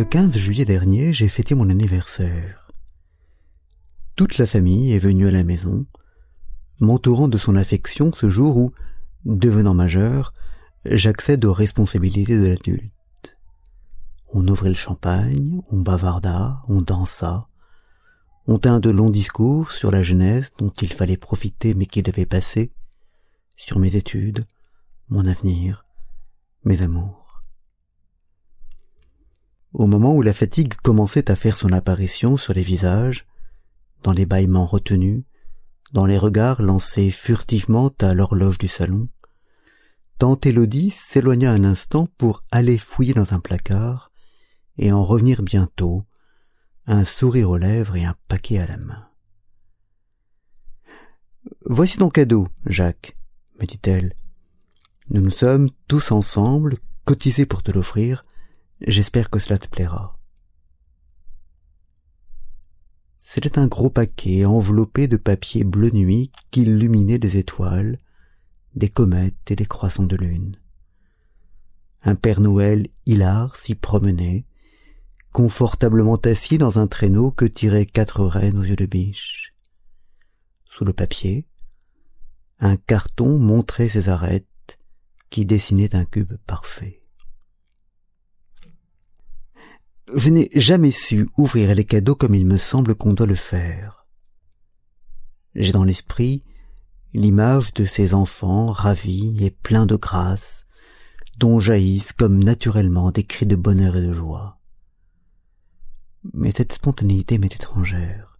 Le 15 juillet dernier, j'ai fêté mon anniversaire. Toute la famille est venue à la maison, m'entourant de son affection ce jour où, devenant majeur, j'accède aux responsabilités de l'adulte. On ouvrit le champagne, on bavarda, on dansa, on tint de longs discours sur la jeunesse dont il fallait profiter mais qui devait passer, sur mes études, mon avenir, mes amours. Au moment où la fatigue commençait à faire son apparition sur les visages, dans les bâillements retenus, dans les regards lancés furtivement à l'horloge du salon, tante Élodie s'éloigna un instant pour aller fouiller dans un placard et en revenir bientôt, un sourire aux lèvres et un paquet à la main. Voici ton cadeau, Jacques, me dit-elle. Nous nous sommes tous ensemble cotisés pour te l'offrir, J'espère que cela te plaira. C'était un gros paquet enveloppé de papier bleu nuit qui illuminait des étoiles, des comètes et des croissants de lune. Un Père Noël hilar s'y promenait, confortablement assis dans un traîneau que tiraient quatre reines aux yeux de biche. Sous le papier, un carton montrait ses arêtes qui dessinaient un cube parfait. Je n'ai jamais su ouvrir les cadeaux comme il me semble qu'on doit le faire. J'ai dans l'esprit l'image de ces enfants ravis et pleins de grâce, dont jaillissent comme naturellement des cris de bonheur et de joie. Mais cette spontanéité m'est étrangère.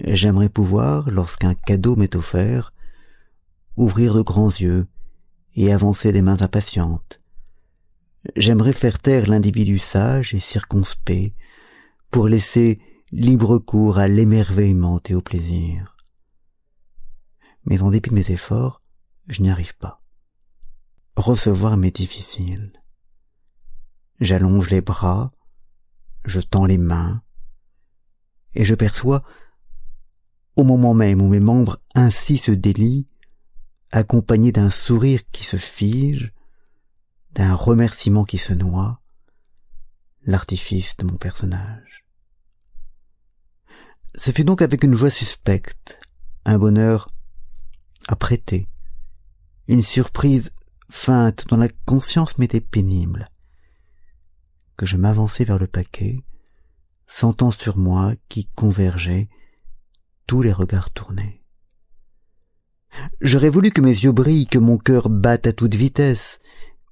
J'aimerais pouvoir, lorsqu'un cadeau m'est offert, ouvrir de grands yeux et avancer des mains impatientes, J'aimerais faire taire l'individu sage et circonspect pour laisser libre cours à l'émerveillement et au plaisir. Mais en dépit de mes efforts, je n'y arrive pas. Recevoir m'est difficile. J'allonge les bras, je tends les mains, et je perçois, au moment même où mes membres ainsi se délient, accompagnés d'un sourire qui se fige, d'un remerciement qui se noie, l'artifice de mon personnage. Ce fut donc avec une joie suspecte, un bonheur apprêté, une surprise feinte dont la conscience m'était pénible, que je m'avançai vers le paquet, sentant sur moi qui convergeait tous les regards tournés. J'aurais voulu que mes yeux brillent, que mon cœur batte à toute vitesse,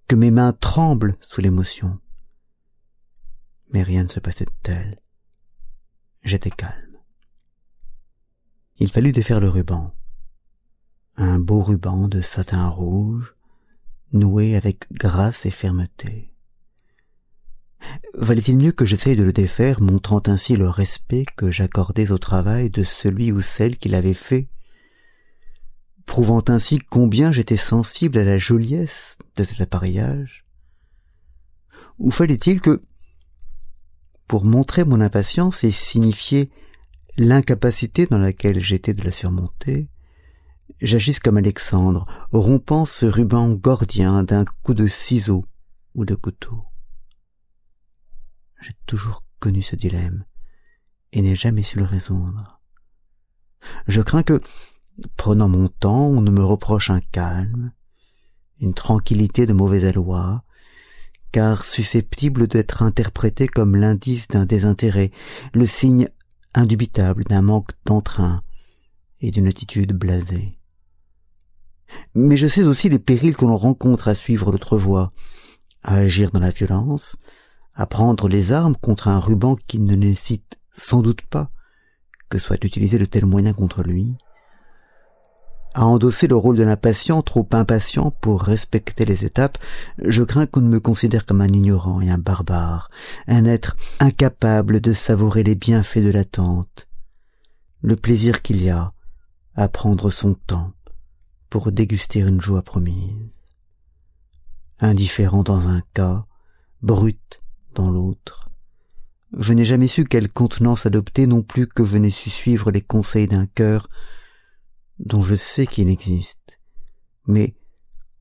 que mes mains tremblent sous l'émotion. Mais rien ne se passait de tel. J'étais calme. Il fallut défaire le ruban. Un beau ruban de satin rouge, noué avec grâce et fermeté. Valait-il mieux que j'essaye de le défaire, montrant ainsi le respect que j'accordais au travail de celui ou celle qui l'avait fait, prouvant ainsi combien j'étais sensible à la joliesse de cet appareillage? Ou fallait-il que, pour montrer mon impatience et signifier l'incapacité dans laquelle j'étais de la surmonter, j'agisse comme Alexandre, rompant ce ruban gordien d'un coup de ciseau ou de couteau? J'ai toujours connu ce dilemme et n'ai jamais su le résoudre. Je crains que, Prenant mon temps, on ne me reproche un calme, une tranquillité de mauvais aloi, car susceptible d'être interprété comme l'indice d'un désintérêt, le signe indubitable d'un manque d'entrain et d'une attitude blasée. Mais je sais aussi les périls que l'on rencontre à suivre l'autre voie, à agir dans la violence, à prendre les armes contre un ruban qui ne nécessite sans doute pas que soit utilisé de tels moyens contre lui, à endosser le rôle de l'impatient trop impatient pour respecter les étapes, je crains qu'on ne me considère comme un ignorant et un barbare, un être incapable de savourer les bienfaits de l'attente, le plaisir qu'il y a à prendre son temps pour déguster une joie promise. Indifférent dans un cas, brut dans l'autre. Je n'ai jamais su quelle contenance adopter non plus que je n'ai su suivre les conseils d'un cœur dont je sais qu'il existe, mais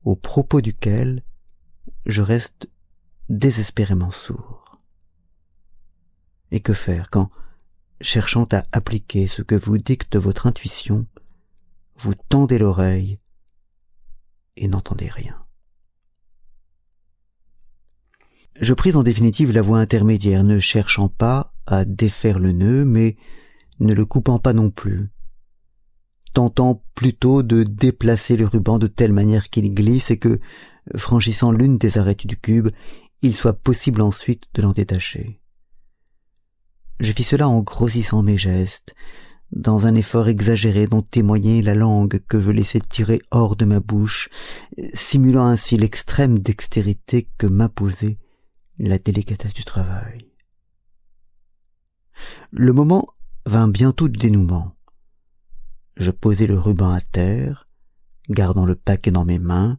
au propos duquel je reste désespérément sourd. Et que faire quand, cherchant à appliquer ce que vous dicte votre intuition, vous tendez l'oreille et n'entendez rien? Je pris en définitive la voie intermédiaire, ne cherchant pas à défaire le nœud, mais ne le coupant pas non plus, tentant plutôt de déplacer le ruban de telle manière qu'il glisse et que, franchissant l'une des arêtes du cube, il soit possible ensuite de l'en détacher. Je fis cela en grossissant mes gestes, dans un effort exagéré dont témoignait la langue que je laissais tirer hors de ma bouche, simulant ainsi l'extrême dextérité que m'imposait la délicatesse du travail. Le moment vint bientôt du dénouement. Je posai le ruban à terre, gardant le paquet dans mes mains,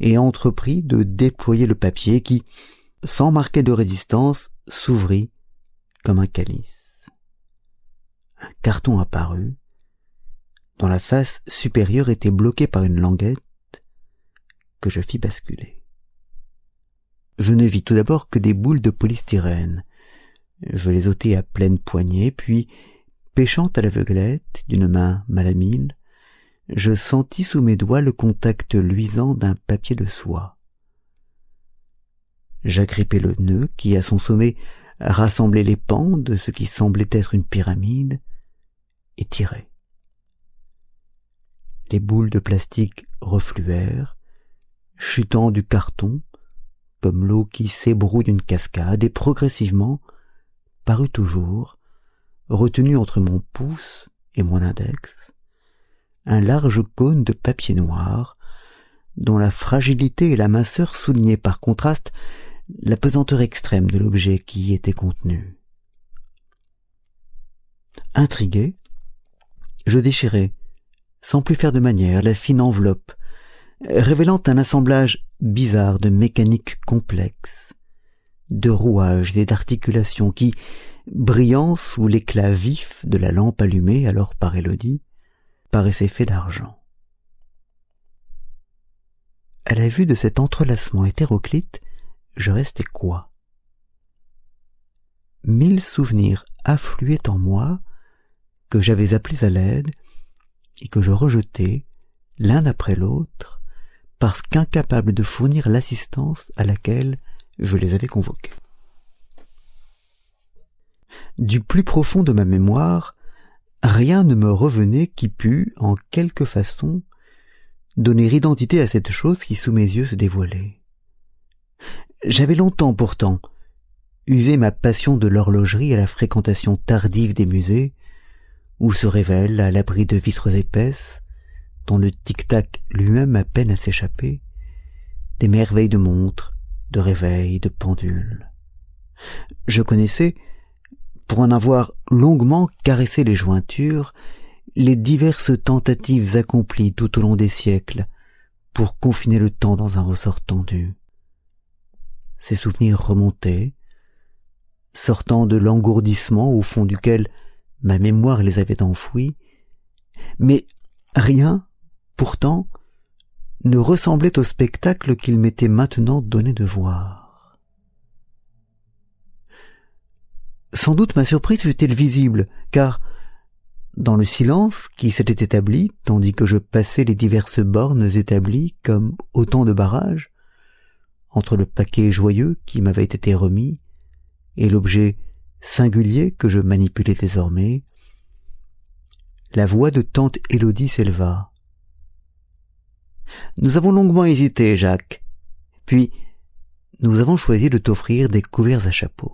et entrepris de déployer le papier qui, sans marquer de résistance, s'ouvrit comme un calice. Un carton apparut, dont la face supérieure était bloquée par une languette que je fis basculer. Je ne vis tout d'abord que des boules de polystyrène. Je les ôtai à pleine poignée, puis, pêchant à l'aveuglette d'une main malamile, je sentis sous mes doigts le contact luisant d'un papier de soie. J'agrippai le nœud qui, à son sommet, rassemblait les pans de ce qui semblait être une pyramide, et tirai. Les boules de plastique refluèrent, chutant du carton, comme l'eau qui s'ébroue d'une cascade, et progressivement parut toujours, retenu entre mon pouce et mon index, un large cône de papier noir, dont la fragilité et la minceur soulignaient par contraste la pesanteur extrême de l'objet qui y était contenu. Intrigué, je déchirai, sans plus faire de manière, la fine enveloppe, révélant un assemblage bizarre de mécanique complexe, de rouages et d'articulations qui, brillant sous l'éclat vif de la lampe allumée alors par Élodie, paraissaient faits d'argent. À la vue de cet entrelacement hétéroclite, je restais quoi? Mille souvenirs affluaient en moi que j'avais appelés à l'aide et que je rejetais l'un après l'autre parce qu'incapable de fournir l'assistance à laquelle je les avais convoqués. Du plus profond de ma mémoire, rien ne me revenait qui pût, en quelque façon, donner identité à cette chose qui sous mes yeux se dévoilait. J'avais longtemps pourtant usé ma passion de l'horlogerie à la fréquentation tardive des musées, où se révèlent, à l'abri de vitres épaisses, dont le tic-tac lui-même a peine à s'échapper, des merveilles de montres, de réveils, de pendules. Je connaissais, pour en avoir longuement caressé les jointures, les diverses tentatives accomplies tout au long des siècles pour confiner le temps dans un ressort tendu. Ces souvenirs remontaient, sortant de l'engourdissement au fond duquel ma mémoire les avait enfouis, mais rien, pourtant, ne ressemblait au spectacle qu'il m'était maintenant donné de voir. Sans doute ma surprise fut-elle visible, car, dans le silence qui s'était établi, tandis que je passais les diverses bornes établies comme autant de barrages, entre le paquet joyeux qui m'avait été remis et l'objet singulier que je manipulais désormais, la voix de tante Élodie s'éleva. Nous avons longuement hésité, Jacques. Puis, nous avons choisi de t'offrir des couverts à chapeau.